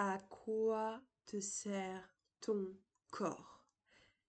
À quoi te sert ton corps?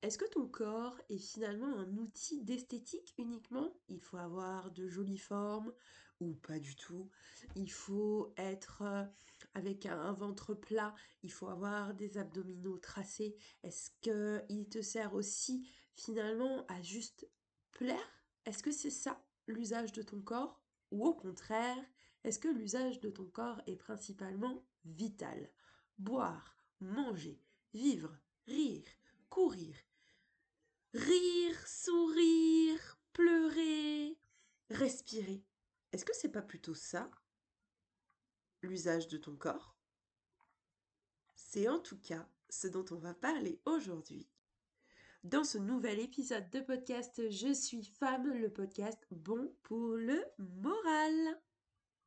Est-ce que ton corps est finalement un outil d'esthétique uniquement? Il faut avoir de jolies formes ou pas du tout? Il faut être euh, avec un ventre plat, il faut avoir des abdominaux tracés? Est-ce qu'il te sert aussi finalement à juste plaire? Est-ce que c'est ça l'usage de ton corps? Ou au contraire, est-ce que l'usage de ton corps est principalement vital? Boire, manger, vivre, rire, courir, rire, sourire, pleurer, respirer. Est-ce que c'est pas plutôt ça l'usage de ton corps? C'est en tout cas ce dont on va parler aujourd'hui dans ce nouvel épisode de podcast Je suis femme, le podcast bon pour le moral.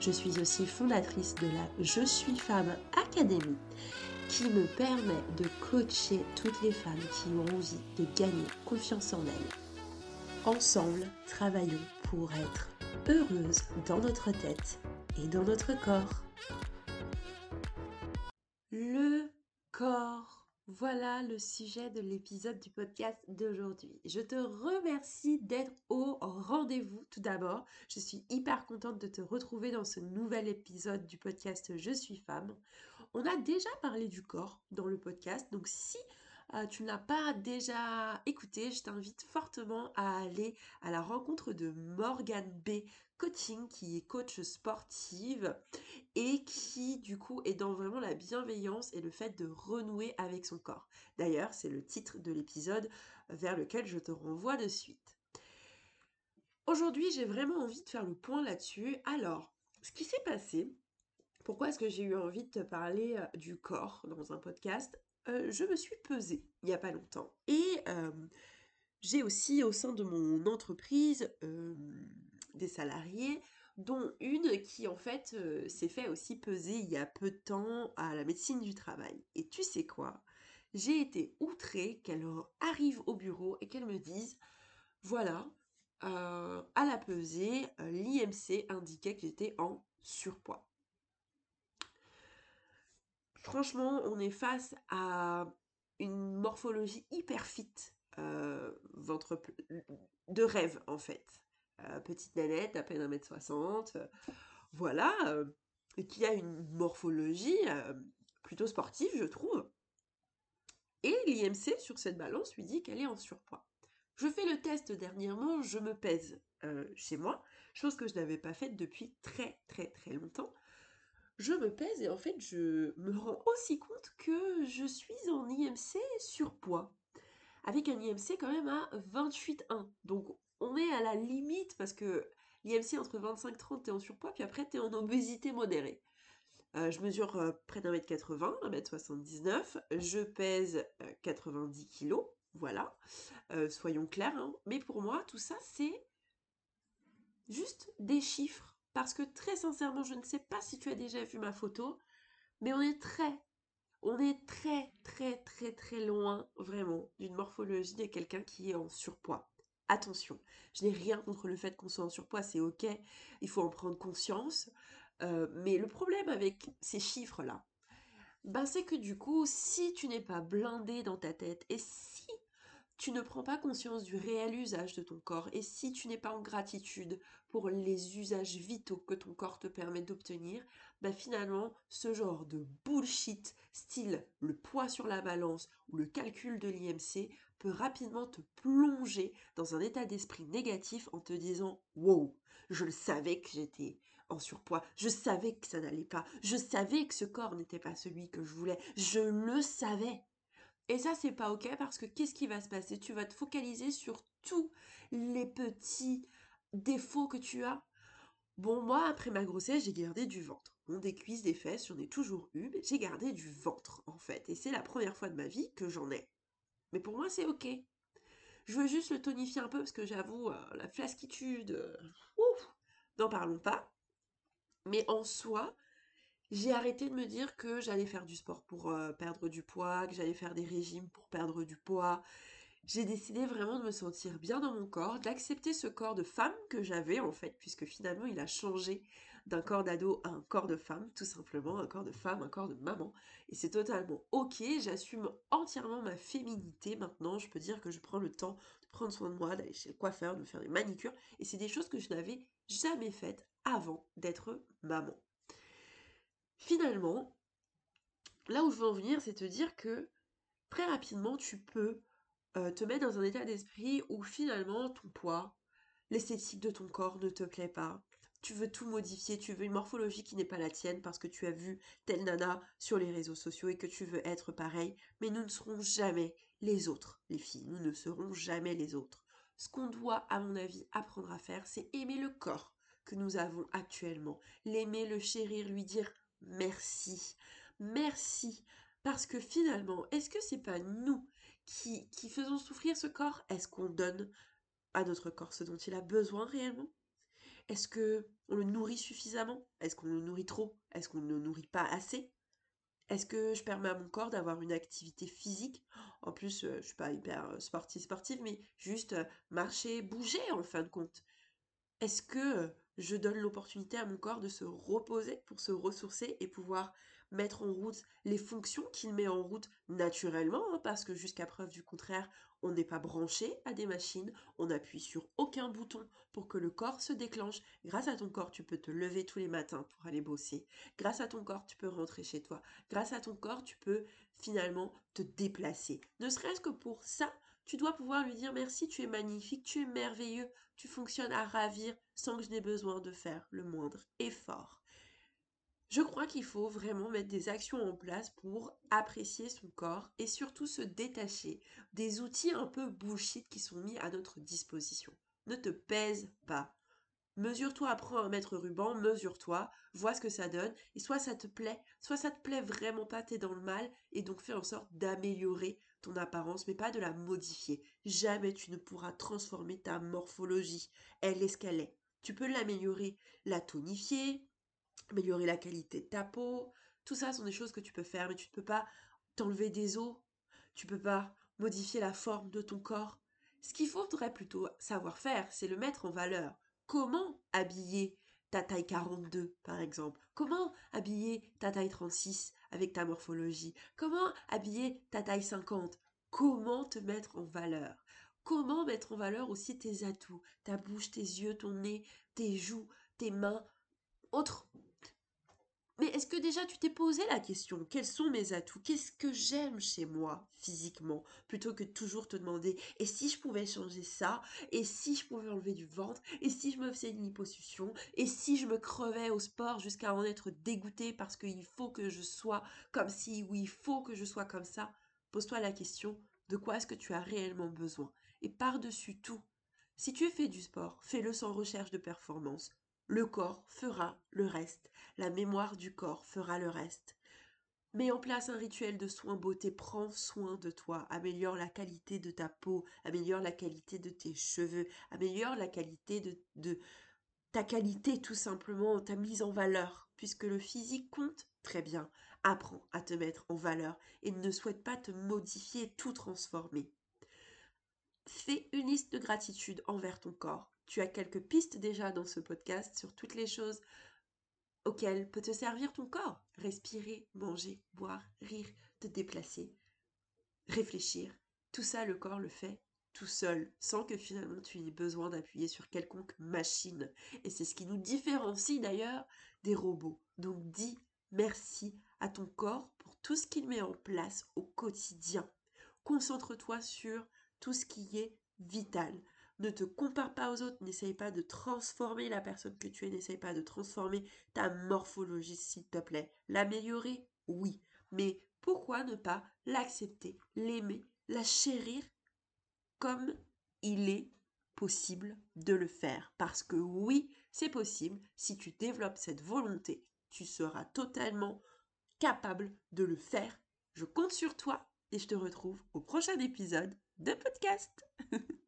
Je suis aussi fondatrice de la Je suis femme Académie qui me permet de coacher toutes les femmes qui ont envie de gagner confiance en elles. Ensemble, travaillons pour être heureuses dans notre tête et dans notre corps. Voilà le sujet de l'épisode du podcast d'aujourd'hui. Je te remercie d'être au rendez-vous tout d'abord. Je suis hyper contente de te retrouver dans ce nouvel épisode du podcast Je suis femme. On a déjà parlé du corps dans le podcast, donc si euh, tu n'as pas déjà écouté, je t'invite fortement à aller à la rencontre de Morgan B. Coaching, qui est coach sportive et qui du coup est dans vraiment la bienveillance et le fait de renouer avec son corps. D'ailleurs, c'est le titre de l'épisode vers lequel je te renvoie de suite. Aujourd'hui, j'ai vraiment envie de faire le point là-dessus. Alors, ce qui s'est passé, pourquoi est-ce que j'ai eu envie de te parler euh, du corps dans un podcast? Euh, Je me suis pesée il n'y a pas longtemps. Et euh, j'ai aussi au sein de mon entreprise des salariés dont une qui en fait euh, s'est fait aussi peser il y a peu de temps à la médecine du travail. Et tu sais quoi? J'ai été outrée qu'elle arrive au bureau et qu'elle me dise, voilà, euh, à la pesée, euh, l'IMC indiquait que j'étais en surpoids. Franchement, on est face à une morphologie hyper fit, ventre de rêve en fait. Euh, petite nanette, à peine 1m60, euh, voilà, euh, qui a une morphologie plutôt sportive, je trouve. Et l'IMC sur cette balance lui dit qu'elle est en surpoids. Je fais le test dernièrement, je me pèse chez moi, chose que je n'avais pas faite depuis très très très longtemps. Je me pèse et en fait je me rends aussi compte que je suis en IMC surpoids. Avec un IMC quand même à 28,1. Donc on est à la limite parce que l'IMC entre 25 et 30, t'es en surpoids, puis après t'es en obésité modérée. Euh, je mesure euh, près d'un mètre 80, 1 mètre 79, je pèse 90 euh, kilos, voilà, soyons clairs. Hein. Mais pour moi, tout ça, c'est juste des chiffres. Parce que très sincèrement, je ne sais pas si tu as déjà vu ma photo, mais on est très, on est très, très, très, très loin, vraiment, d'une morphologie de quelqu'un qui est en surpoids. Attention, je n'ai rien contre le fait qu'on soit en surpoids, c'est ok, il faut en prendre conscience. Euh, mais le problème avec ces chiffres-là, ben c'est que du coup, si tu n'es pas blindé dans ta tête et si tu ne prends pas conscience du réel usage de ton corps et si tu n'es pas en gratitude pour les usages vitaux que ton corps te permet d'obtenir, ben finalement, ce genre de bullshit, style le poids sur la balance ou le calcul de l'IMC, rapidement te plonger dans un état d'esprit négatif en te disant Wow, je le savais que j'étais en surpoids. Je savais que ça n'allait pas. Je savais que ce corps n'était pas celui que je voulais. Je le savais. Et ça, c'est pas ok parce que qu'est-ce qui va se passer? Tu vas te focaliser sur tous les petits défauts que tu as. Bon, moi, après ma grossesse, j'ai gardé du ventre. Bon, des cuisses, des fesses, j'en ai toujours eu, mais j'ai gardé du ventre, en fait. Et c'est la première fois de ma vie que j'en ai. Mais pour moi, c'est ok. Je veux juste le tonifier un peu parce que j'avoue, euh, la flasquitude, euh, n'en parlons pas. Mais en soi, j'ai arrêté de me dire que j'allais faire du sport pour euh, perdre du poids, que j'allais faire des régimes pour perdre du poids. J'ai décidé vraiment de me sentir bien dans mon corps, d'accepter ce corps de femme que j'avais en fait, puisque finalement il a changé d'un corps d'ado à un corps de femme, tout simplement, un corps de femme, un corps de maman. Et c'est totalement ok, j'assume entièrement ma féminité maintenant, je peux dire que je prends le temps de prendre soin de moi, d'aller chez le coiffeur, de faire des manicures, et c'est des choses que je n'avais jamais faites avant d'être maman. Finalement, là où je veux en venir, c'est te dire que très rapidement, tu peux euh, te mettre dans un état d'esprit où finalement ton poids, l'esthétique de ton corps ne te plaît pas. Tu veux tout modifier, tu veux une morphologie qui n'est pas la tienne parce que tu as vu telle nana sur les réseaux sociaux et que tu veux être pareil. Mais nous ne serons jamais les autres, les filles. Nous ne serons jamais les autres. Ce qu'on doit, à mon avis, apprendre à faire, c'est aimer le corps que nous avons actuellement. L'aimer, le chérir, lui dire merci. Merci. Parce que finalement, est-ce que c'est pas nous qui, qui faisons souffrir ce corps? Est-ce qu'on donne à notre corps ce dont il a besoin réellement? Est-ce que on le nourrit suffisamment? Est-ce qu'on le nourrit trop? Est-ce qu'on ne le nourrit pas assez? Est-ce que je permets à mon corps d'avoir une activité physique? En plus, euh, je suis pas hyper euh, sportive sportive, mais juste euh, marcher, bouger en fin de compte. Est-ce que je donne l'opportunité à mon corps de se reposer pour se ressourcer et pouvoir mettre en route les fonctions qu'il met en route naturellement, hein, parce que jusqu'à preuve du contraire, on n'est pas branché à des machines, on n'appuie sur aucun bouton pour que le corps se déclenche. Grâce à ton corps, tu peux te lever tous les matins pour aller bosser. Grâce à ton corps, tu peux rentrer chez toi. Grâce à ton corps, tu peux finalement te déplacer. Ne serait-ce que pour ça, tu dois pouvoir lui dire merci, tu es magnifique, tu es merveilleux, tu fonctionnes à ravir sans que je n'ai besoin de faire le moindre effort. Je crois qu'il faut vraiment mettre des actions en place pour apprécier son corps et surtout se détacher des outils un peu bullshit qui sont mis à notre disposition. Ne te pèse pas. Mesure-toi, apprends à mettre ruban, mesure-toi, vois ce que ça donne, et soit ça te plaît, soit ça te plaît vraiment pas, t'es dans le mal, et donc fais en sorte d'améliorer ton apparence, mais pas de la modifier. Jamais tu ne pourras transformer ta morphologie. Elle est ce qu'elle est. Tu peux l'améliorer, la tonifier, améliorer la qualité de ta peau. Tout ça sont des choses que tu peux faire, mais tu ne peux pas t'enlever des os. Tu peux pas modifier la forme de ton corps. Ce qu'il faudrait plutôt savoir faire, c'est le mettre en valeur. Comment habiller ta taille 42, par exemple? Comment habiller ta taille 36 avec ta morphologie? Comment habiller ta taille 50 Comment te mettre en valeur? Comment mettre en valeur aussi tes atouts, ta bouche, tes yeux, ton nez, tes joues, tes mains, autres mais est-ce que déjà tu t'es posé la question Quels sont mes atouts? Qu'est-ce que j'aime chez moi physiquement Plutôt que toujours te demander et si je pouvais changer ça? Et si je pouvais enlever du ventre? Et si je me faisais une liposuction? Et si je me crevais au sport jusqu'à en être dégoûté parce qu'il faut que je sois comme si ou il faut que je sois comme ça? Pose-toi la question de quoi est-ce que tu as réellement besoin? Et par-dessus tout, si tu fais du sport, fais-le sans recherche de performance. Le corps fera le reste. La mémoire du corps fera le reste. Mets en place un rituel de soins beauté, prends soin de toi, améliore la qualité de ta peau, améliore la qualité de tes cheveux, améliore la qualité de, de ta qualité tout simplement, ta mise en valeur, puisque le physique compte très bien. Apprends à te mettre en valeur et ne souhaite pas te modifier, tout transformer. Fais une liste de gratitude envers ton corps. Tu as quelques pistes déjà dans ce podcast sur toutes les choses auxquelles peut te servir ton corps. Respirer, manger, boire, rire, te déplacer, réfléchir. Tout ça, le corps le fait tout seul, sans que finalement tu aies besoin d'appuyer sur quelconque machine. Et c'est ce qui nous différencie d'ailleurs des robots. Donc dis merci à ton corps pour tout ce qu'il met en place au quotidien. Concentre-toi sur tout ce qui est vital. Ne te compare pas aux autres, n'essaye pas de transformer la personne que tu es, n'essaye pas de transformer ta morphologie, s'il te plaît. L'améliorer, oui, mais pourquoi ne pas l'accepter, l'aimer, la chérir comme il est possible de le faire? Parce que oui, c'est possible, si tu développes cette volonté, tu seras totalement capable de le faire. Je compte sur toi et je te retrouve au prochain épisode de podcast.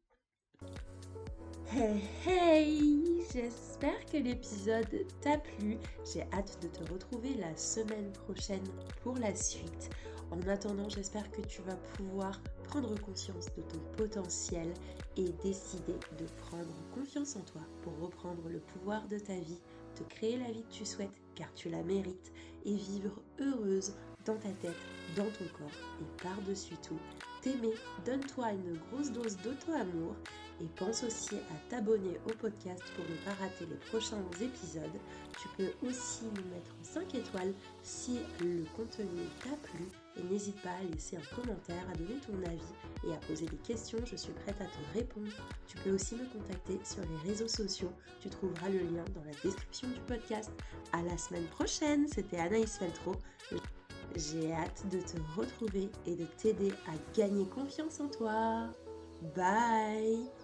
Hey hey J'espère que l'épisode t'a plu. J'ai hâte de te retrouver la semaine prochaine pour la suite. En attendant, j'espère que tu vas pouvoir prendre conscience de ton potentiel et décider de prendre confiance en toi pour reprendre le pouvoir de ta vie, te créer la vie que tu souhaites car tu la mérites et vivre heureuse dans ta tête, dans ton corps et par-dessus tout, t'aimer, donne-toi une grosse dose d'auto-amour et pense aussi à t'abonner au podcast pour ne pas rater les prochains épisodes. Tu peux aussi nous mettre 5 étoiles si le contenu t'a plu et n'hésite pas à laisser un commentaire, à donner ton avis et à poser des questions, je suis prête à te répondre. Tu peux aussi me contacter sur les réseaux sociaux, tu trouveras le lien dans la description du podcast. À la semaine prochaine, c'était Anaïs Feltro. J'ai hâte de te retrouver et de t'aider à gagner confiance en toi. Bye